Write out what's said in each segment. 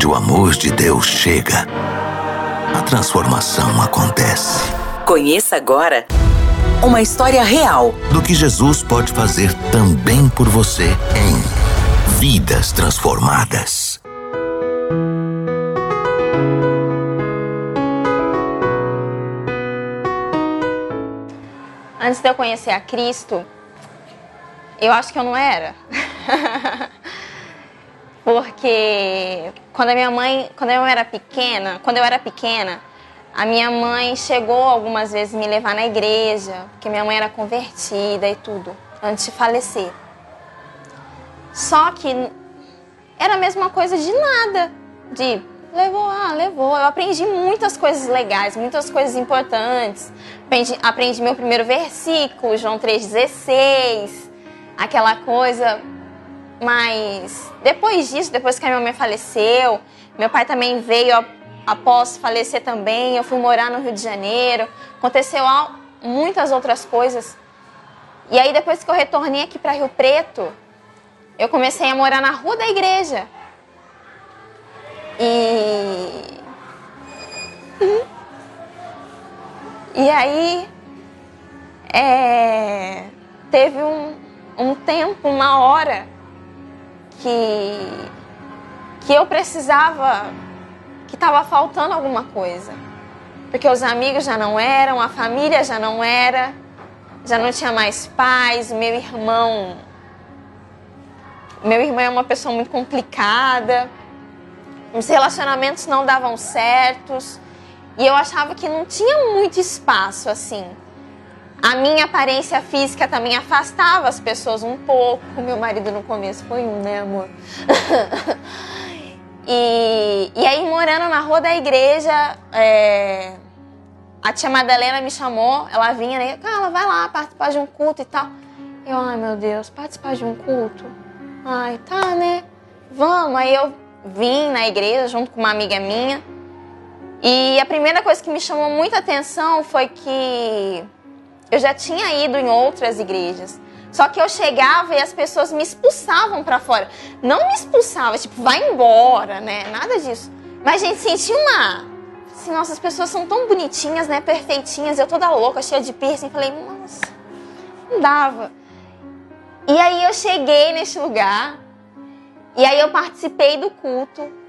Onde o amor de Deus chega, a transformação acontece. Conheça agora uma história real do que Jesus pode fazer também por você em Vidas Transformadas. Antes de eu conhecer a Cristo, eu acho que eu não era. Porque quando a minha mãe, quando eu era pequena, quando eu era pequena, a minha mãe chegou algumas vezes me levar na igreja, porque minha mãe era convertida e tudo, antes de falecer. Só que era a mesma coisa de nada, de levou, ah, levou. Eu aprendi muitas coisas legais, muitas coisas importantes. Aprendi, aprendi meu primeiro versículo, João 3,16, aquela coisa mas depois disso, depois que a minha mãe faleceu, meu pai também veio após falecer também. Eu fui morar no Rio de Janeiro. Aconteceu muitas outras coisas. E aí depois que eu retornei aqui para Rio Preto, eu comecei a morar na rua da igreja. E E aí é... teve um, um tempo, uma hora que, que eu precisava, que estava faltando alguma coisa. Porque os amigos já não eram, a família já não era, já não tinha mais pais, meu irmão. Meu irmão é uma pessoa muito complicada, os relacionamentos não davam certos e eu achava que não tinha muito espaço assim a minha aparência física também afastava as pessoas um pouco. Meu marido no começo foi um, né, amor? e, e aí, morando na rua da igreja, é, a tia Madalena me chamou. Ela vinha, né? Carla, vai lá participar de um culto e tal. Eu, ai meu Deus, participar de um culto? Ai, tá, né? Vamos. Aí eu vim na igreja junto com uma amiga minha. E a primeira coisa que me chamou muita atenção foi que eu já tinha ido em outras igrejas. Só que eu chegava e as pessoas me expulsavam para fora. Não me expulsava, tipo, vai embora, né? Nada disso. Mas a gente sentia uma. Assim, nossa, as pessoas são tão bonitinhas, né? Perfeitinhas. Eu toda louca, cheia de piercing. Falei, nossa, não dava. E aí eu cheguei neste lugar. E aí eu participei do culto.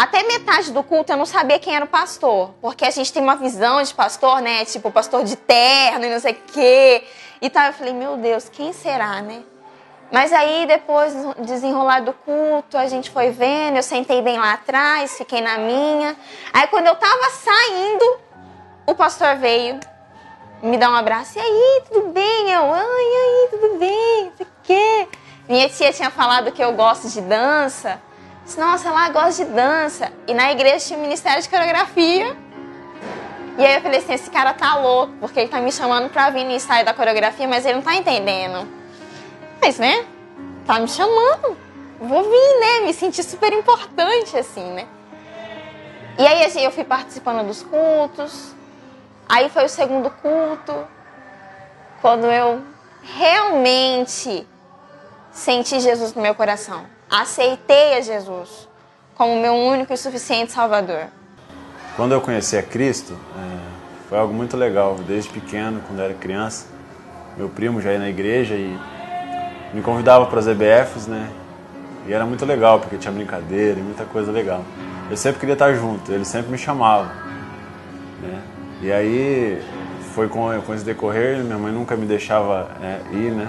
Até metade do culto eu não sabia quem era o pastor, porque a gente tem uma visão de pastor, né? Tipo, pastor de terno e não sei o quê. E tal. Eu falei, meu Deus, quem será, né? Mas aí, depois, desenrolar do culto, a gente foi vendo, eu sentei bem lá atrás, fiquei na minha. Aí, quando eu tava saindo, o pastor veio me dar um abraço. E aí, tudo bem? Eu, ai, aí, tudo bem? O quê? Minha tia tinha falado que eu gosto de dança. Nossa, ela gosta de dança. E na igreja tinha o Ministério de Coreografia. E aí eu falei assim, esse cara tá louco, porque ele tá me chamando pra vir no ensaio da coreografia, mas ele não tá entendendo. Mas, né? Tá me chamando. Vou vir, né? Me senti super importante, assim, né? E aí assim, eu fui participando dos cultos. Aí foi o segundo culto. Quando eu realmente senti Jesus no meu coração aceitei a Jesus como meu único e suficiente Salvador. Quando eu conheci a Cristo, é, foi algo muito legal. Desde pequeno, quando era criança, meu primo já ia na igreja e me convidava para as EBFs, né? E era muito legal, porque tinha brincadeira e muita coisa legal. Eu sempre queria estar junto, ele sempre me chamava. Né? E aí, foi com, com esse decorrer, minha mãe nunca me deixava é, ir, né?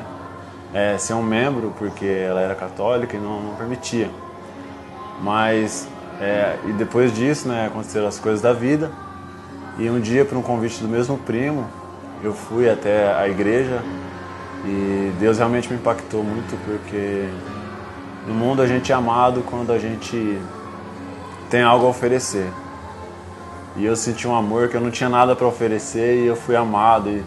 É, ser um membro, porque ela era católica e não, não permitia. Mas, é, e depois disso, né, aconteceram as coisas da vida. E um dia, por um convite do mesmo primo, eu fui até a igreja e Deus realmente me impactou muito, porque no mundo a gente é amado quando a gente tem algo a oferecer. E eu senti um amor que eu não tinha nada para oferecer e eu fui amado. E,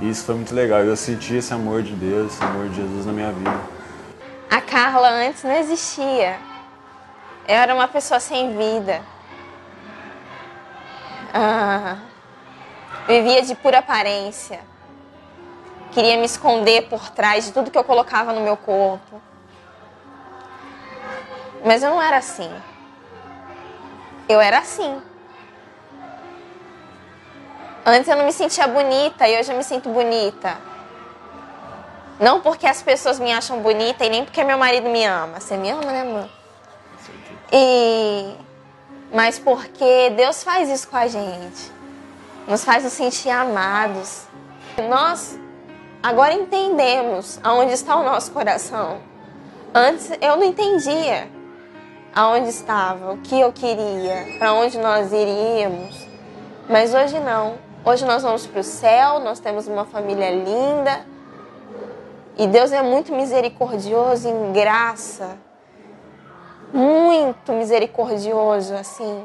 e isso foi muito legal. Eu senti esse amor de Deus, esse amor de Jesus na minha vida. A Carla antes não existia. Eu era uma pessoa sem vida. Ah, vivia de pura aparência. Queria me esconder por trás de tudo que eu colocava no meu corpo. Mas eu não era assim. eu era assim. Antes eu não me sentia bonita e hoje eu me sinto bonita. Não porque as pessoas me acham bonita e nem porque meu marido me ama. Você me ama, né, amor? E mas porque Deus faz isso com a gente. Nos faz nos sentir amados. Nós agora entendemos aonde está o nosso coração. Antes eu não entendia aonde estava, o que eu queria, para onde nós iríamos. Mas hoje não. Hoje nós vamos para o céu, nós temos uma família linda. E Deus é muito misericordioso em graça muito misericordioso, assim,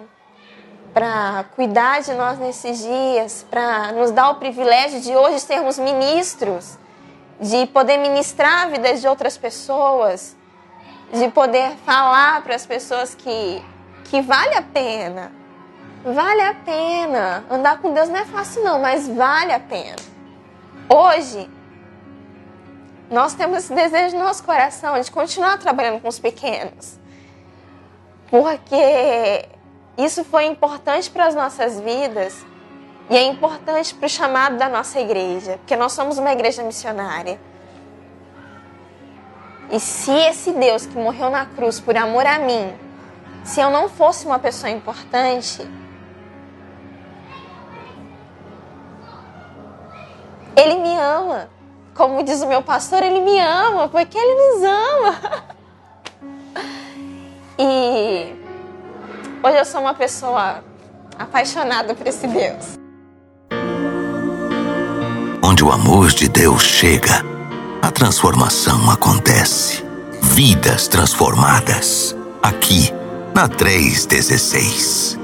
para cuidar de nós nesses dias, para nos dar o privilégio de hoje sermos ministros, de poder ministrar a vida de outras pessoas, de poder falar para as pessoas que, que vale a pena. Vale a pena. Andar com Deus não é fácil, não, mas vale a pena. Hoje, nós temos esse desejo no nosso coração de continuar trabalhando com os pequenos porque isso foi importante para as nossas vidas e é importante para o chamado da nossa igreja, porque nós somos uma igreja missionária. E se esse Deus que morreu na cruz por amor a mim, se eu não fosse uma pessoa importante, Ele me ama. Como diz o meu pastor, Ele me ama, porque Ele nos ama. E hoje eu sou uma pessoa apaixonada por esse Deus. Onde o amor de Deus chega, a transformação acontece. Vidas transformadas. Aqui, na 316.